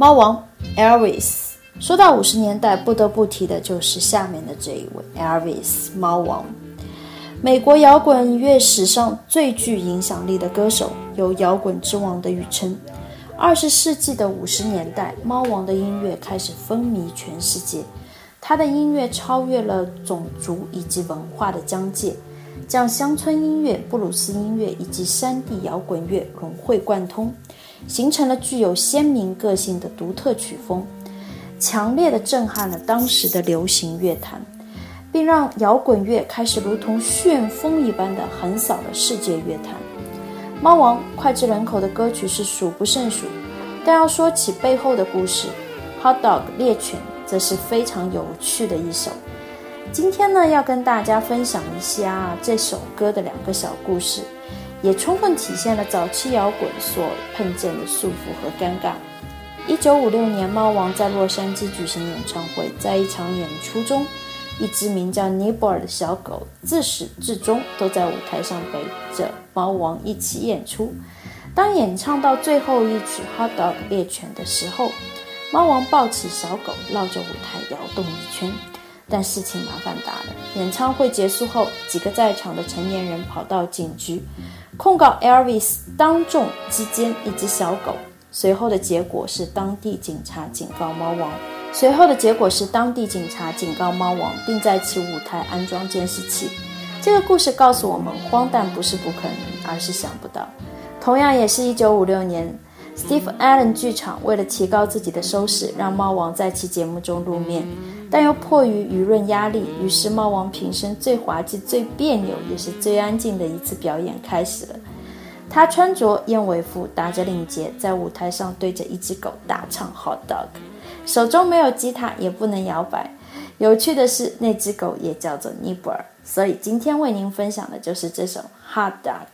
猫王 Elvis，说到五十年代，不得不提的就是下面的这一位 Elvis 猫王。美国摇滚乐史上最具影响力的歌手，有“摇滚之王”的誉称。二十世纪的五十年代，猫王的音乐开始风靡全世界。他的音乐超越了种族以及文化的疆界，将乡村音乐、布鲁斯音乐以及山地摇滚乐融会贯通。形成了具有鲜明个性的独特曲风，强烈的震撼了当时的流行乐坛，并让摇滚乐开始如同旋风一般的横扫了世界乐坛。猫王脍炙人口的歌曲是数不胜数，但要说起背后的故事，《Hot Dog》猎犬则是非常有趣的一首。今天呢，要跟大家分享一下这首歌的两个小故事。也充分体现了早期摇滚所碰见的束缚和尴尬。一九五六年，猫王在洛杉矶举行演唱会，在一场演出中，一只名叫尼泊尔的小狗自始至终都在舞台上陪着猫王一起演出。当演唱到最后一曲《Hot Dog 猎犬》的时候，猫王抱起小狗，绕着舞台摇动一圈。但事情麻烦大了。演唱会结束后，几个在场的成年人跑到警局。控告 Elvis 当众击奸一只小狗，随后的结果是当地警察警告猫王。随后的结果是当地警察警告猫王，并在其舞台安装监视器。这个故事告诉我们，荒诞不是不可能，而是想不到。同样也是一九五六年，Steve Allen 剧场为了提高自己的收视，让猫王在其节目中露面。但又迫于舆论压力，于是猫王平生最滑稽、最别扭，也是最安静的一次表演开始了。他穿着燕尾服，打着领结，在舞台上对着一只狗大唱《Hot Dog》，手中没有吉他，也不能摇摆。有趣的是，那只狗也叫做尼泊尔。所以今天为您分享的就是这首《Hot Dog》。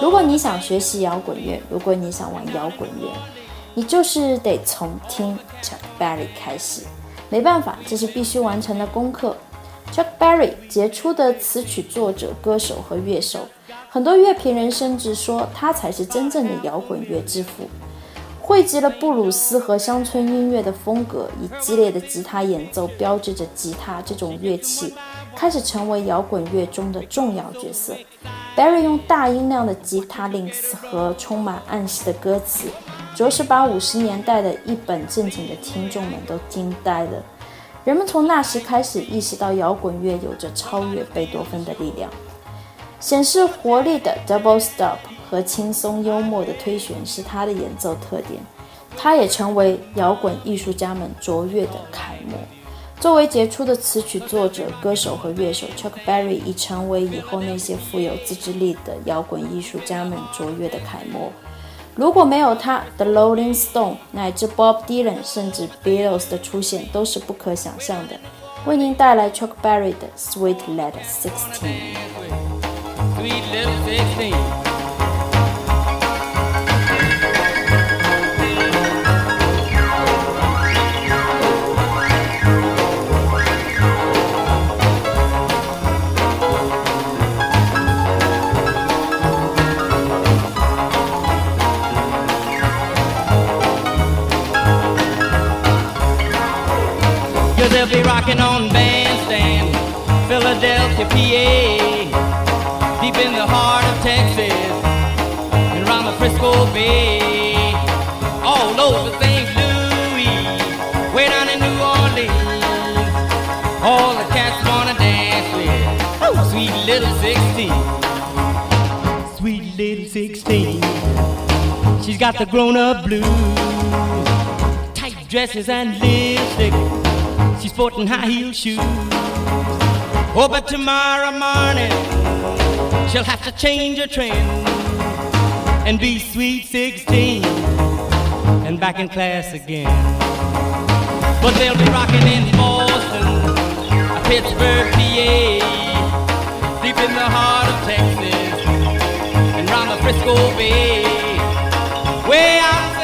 如果你想学习摇滚乐，如果你想玩摇滚乐，你就是得从听 Chuck Berry 开始。没办法，这是必须完成的功课。Chuck Berry 杰出的词曲作者、歌手和乐手，很多乐评人甚至说他才是真正的摇滚乐之父。汇集了布鲁斯和乡村音乐的风格，以激烈的吉他演奏标志着吉他这种乐器开始成为摇滚乐中的重要角色。Barry 用大音量的吉他 links 和充满暗示的歌词，着实把五十年代的一本正经的听众们都惊呆了。人们从那时开始意识到摇滚乐有着超越贝多芬的力量。显示活力的 double stop 和轻松幽默的推弦是他的演奏特点，他也成为摇滚艺术家们卓越的楷模。作为杰出的词曲作者、歌手和乐手，Chuck Berry 已成为以后那些富有自制力的摇滚艺术家们卓越的楷模。如果没有他，The Rolling Stone 乃至 Bob Dylan 甚至 Beatles 的出现都是不可想象的。为您带来 Chuck Berry 的 Sweet Letter Sixteen。Rocking on bandstand, Philadelphia, PA deep in the heart of Texas and around the Frisco Bay, all over St. Louis, way down in New Orleans. All the cats wanna dance with oh, sweet little 16. Sweet little 16. She's got the grown-up blues, tight dresses and lipstick. Sporting high heel shoes. Oh, but tomorrow morning She'll have to change her trend and be sweet 16 and back in class again. But they'll be rocking in Boston, Pittsburgh, PA, deep in the heart of Texas and round the Frisco Bay, way out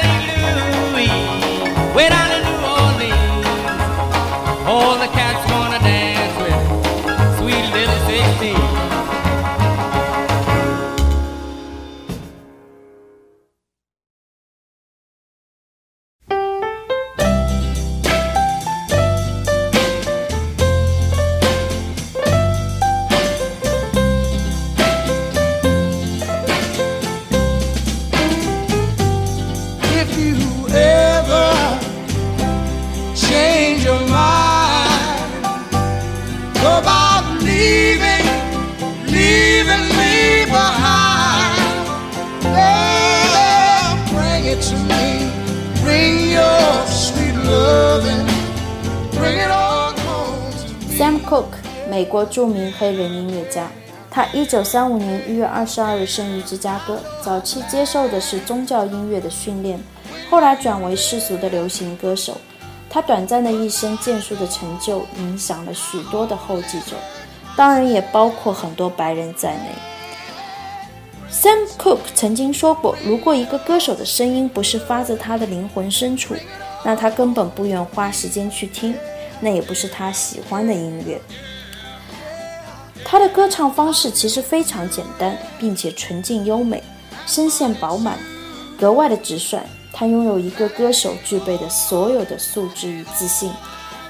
Cooke，美国著名黑人音乐家。他1935年1月22日生于芝加哥，早期接受的是宗教音乐的训练，后来转为世俗的流行歌手。他短暂的一生建树的成就，影响了许多的后继者，当然也包括很多白人在内。Sam Cooke 曾经说过：“如果一个歌手的声音不是发自他的灵魂深处，那他根本不愿花时间去听。”那也不是他喜欢的音乐。他的歌唱方式其实非常简单，并且纯净优美，声线饱满，格外的直率。他拥有一个歌手具备的所有的素质与自信。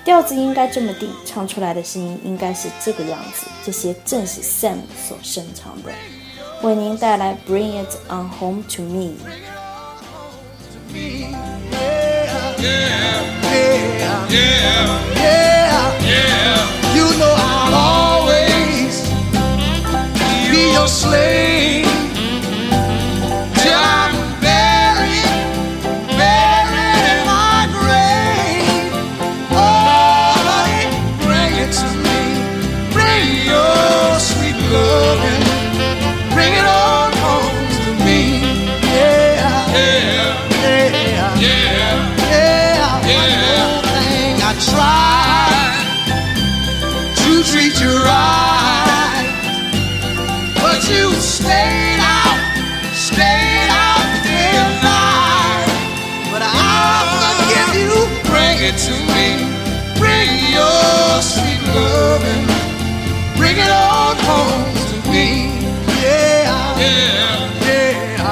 调子应该这么定，唱出来的声音应该是这个样子。这些正是 Sam 所擅长的。为您带来《Bring It On Home To Me》。yeah, yeah, yeah, yeah. You know I'll always be your slave.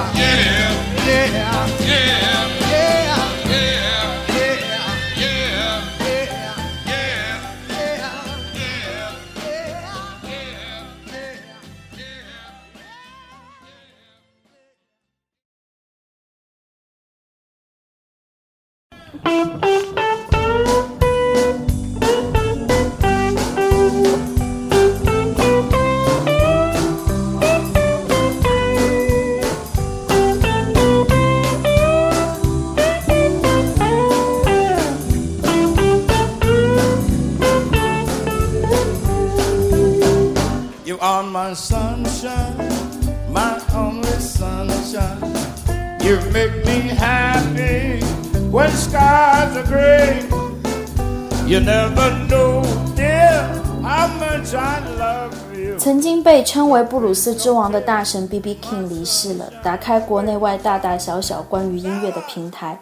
Yeah, yeah, yeah, 曾经被称为布鲁斯之王的大神 B.B. King 离世了，打开国内外大大小小关于音乐的平台，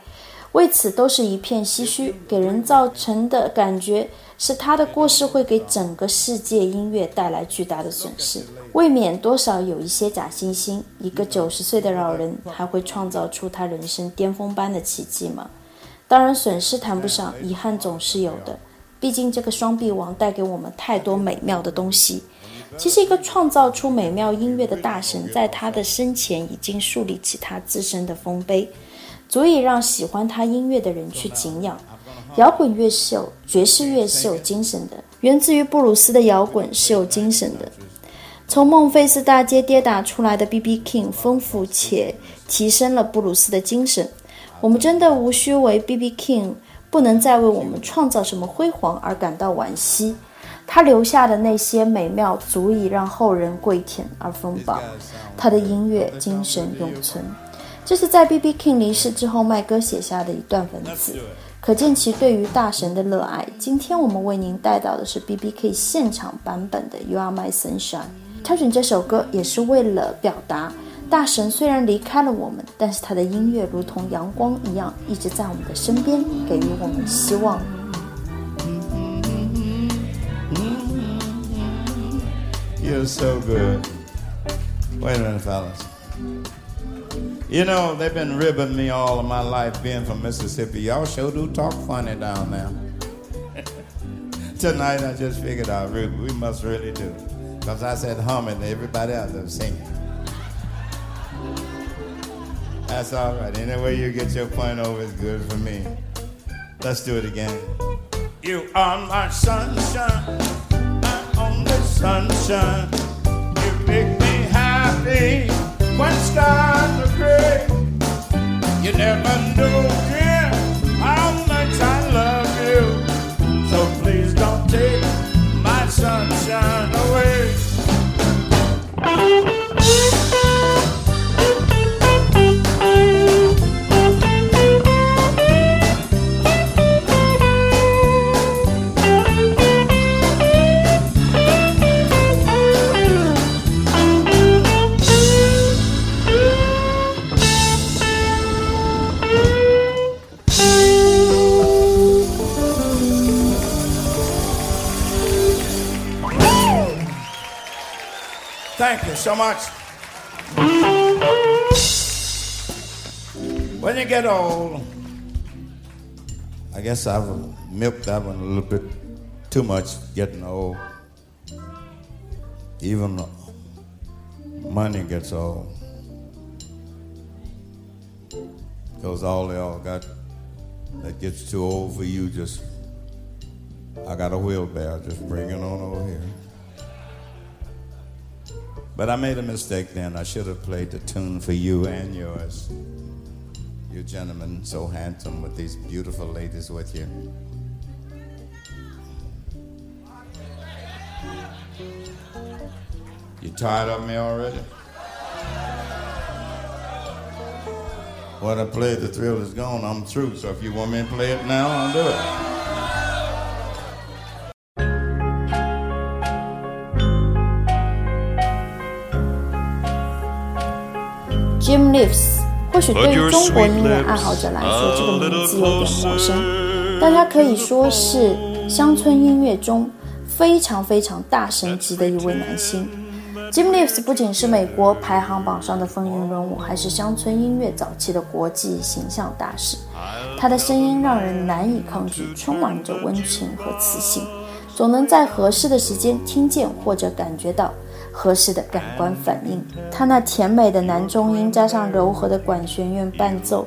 为此都是一片唏嘘，给人造成的感觉是他的过世会给整个世界音乐带来巨大的损失，未免多少有一些假惺惺。一个九十岁的老人还会创造出他人生巅峰般的奇迹吗？当然，损失谈不上，遗憾总是有的。毕竟这个双臂王带给我们太多美妙的东西。其实，一个创造出美妙音乐的大神，在他的生前已经树立起他自身的丰碑，足以让喜欢他音乐的人去敬仰。摇滚乐是有爵士乐是有精神的，源自于布鲁斯的摇滚是有精神的。从孟菲斯大街跌打出来的 B.B. King，丰富且提升了布鲁斯的精神。我们真的无需为 B.B. King 不能再为我们创造什么辉煌而感到惋惜。他留下的那些美妙，足以让后人跪舔而风暴。他的音乐精神永存。这是在 B.B. King 离世之后，麦哥写下的一段文字，可见其对于大神的热爱。今天我们为您带到的是 B.B.K. 现场版本的《You Are My Sunshine》。挑选这首歌也是为了表达，大神虽然离开了我们，但是他的音乐如同阳光一样，一直在我们的身边，给予我们希望。You're so good. Wait a minute, fellas. You know, they've been ribbing me all of my life being from Mississippi. Y'all sure do talk funny down there. Tonight I just figured out we we must really do. Because I said humming everybody else was singing. That's all right. Any way you get your point over is good for me. Let's do it again. You are my sunshine, my only sunshine. You make me happy when skies. You never know, much. When you get old, I guess I've milked that one a little bit too much getting old. Even money gets old. Because all they all got that gets too old for you, just, I got a wheelbarrow, just bring it on over here. But I made a mistake then. I should have played the tune for you and yours. You gentlemen, so handsome with these beautiful ladies with you. You tired of me already? What I played, the thrill is gone. I'm through. So if you want me to play it now, I'll do it. Leaves，或许对于中国音乐爱好者来说，这个名字有点陌生，但他可以说是乡村音乐中非常非常大神级的一位男星。Jim Leaves 不仅是美国排行榜上的风云人物，还是乡村音乐早期的国际形象大使。他的声音让人难以抗拒，充满着温情和磁性，总能在合适的时间听见或者感觉到合适的感官反应。他那甜美的男中音加上柔和的管弦乐伴奏，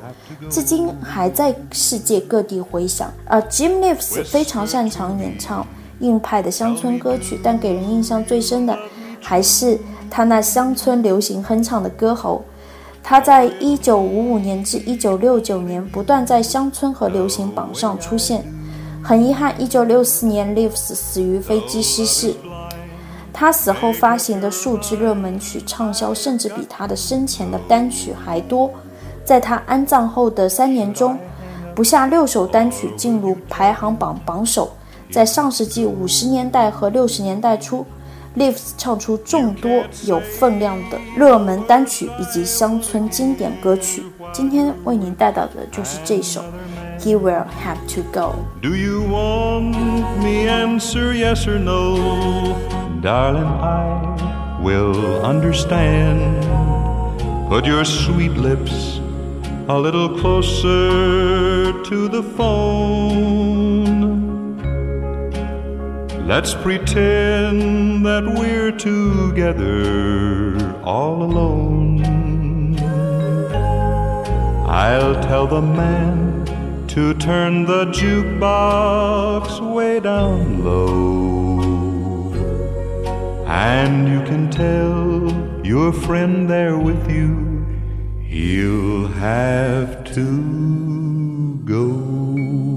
至今还在世界各地回响。而 Jim Neves 非常擅长演唱硬派的乡村歌曲，但给人印象最深的还是他那乡村流行哼唱的歌喉。他在1955年至1969年不断在乡村和流行榜上出现。很遗憾，1964年 Leaves 死于飞机失事。他死后发行的数支热门曲畅销，甚至比他的生前的单曲还多。在他安葬后的三年中，不下六首单曲进入排行榜榜首。在上世纪五十年代和六十年代初。Lives 唱出众多有分量的热门单曲以及乡村经典歌曲。今天为您带到的就是这首《He Will Have to Go》。Do you want me answer yes or no? Darling, I will understand. Put your sweet lips a little closer to the phone. Let's pretend that we're together all alone. I'll tell the man to turn the jukebox way down low. And you can tell your friend there with you, he'll have to go.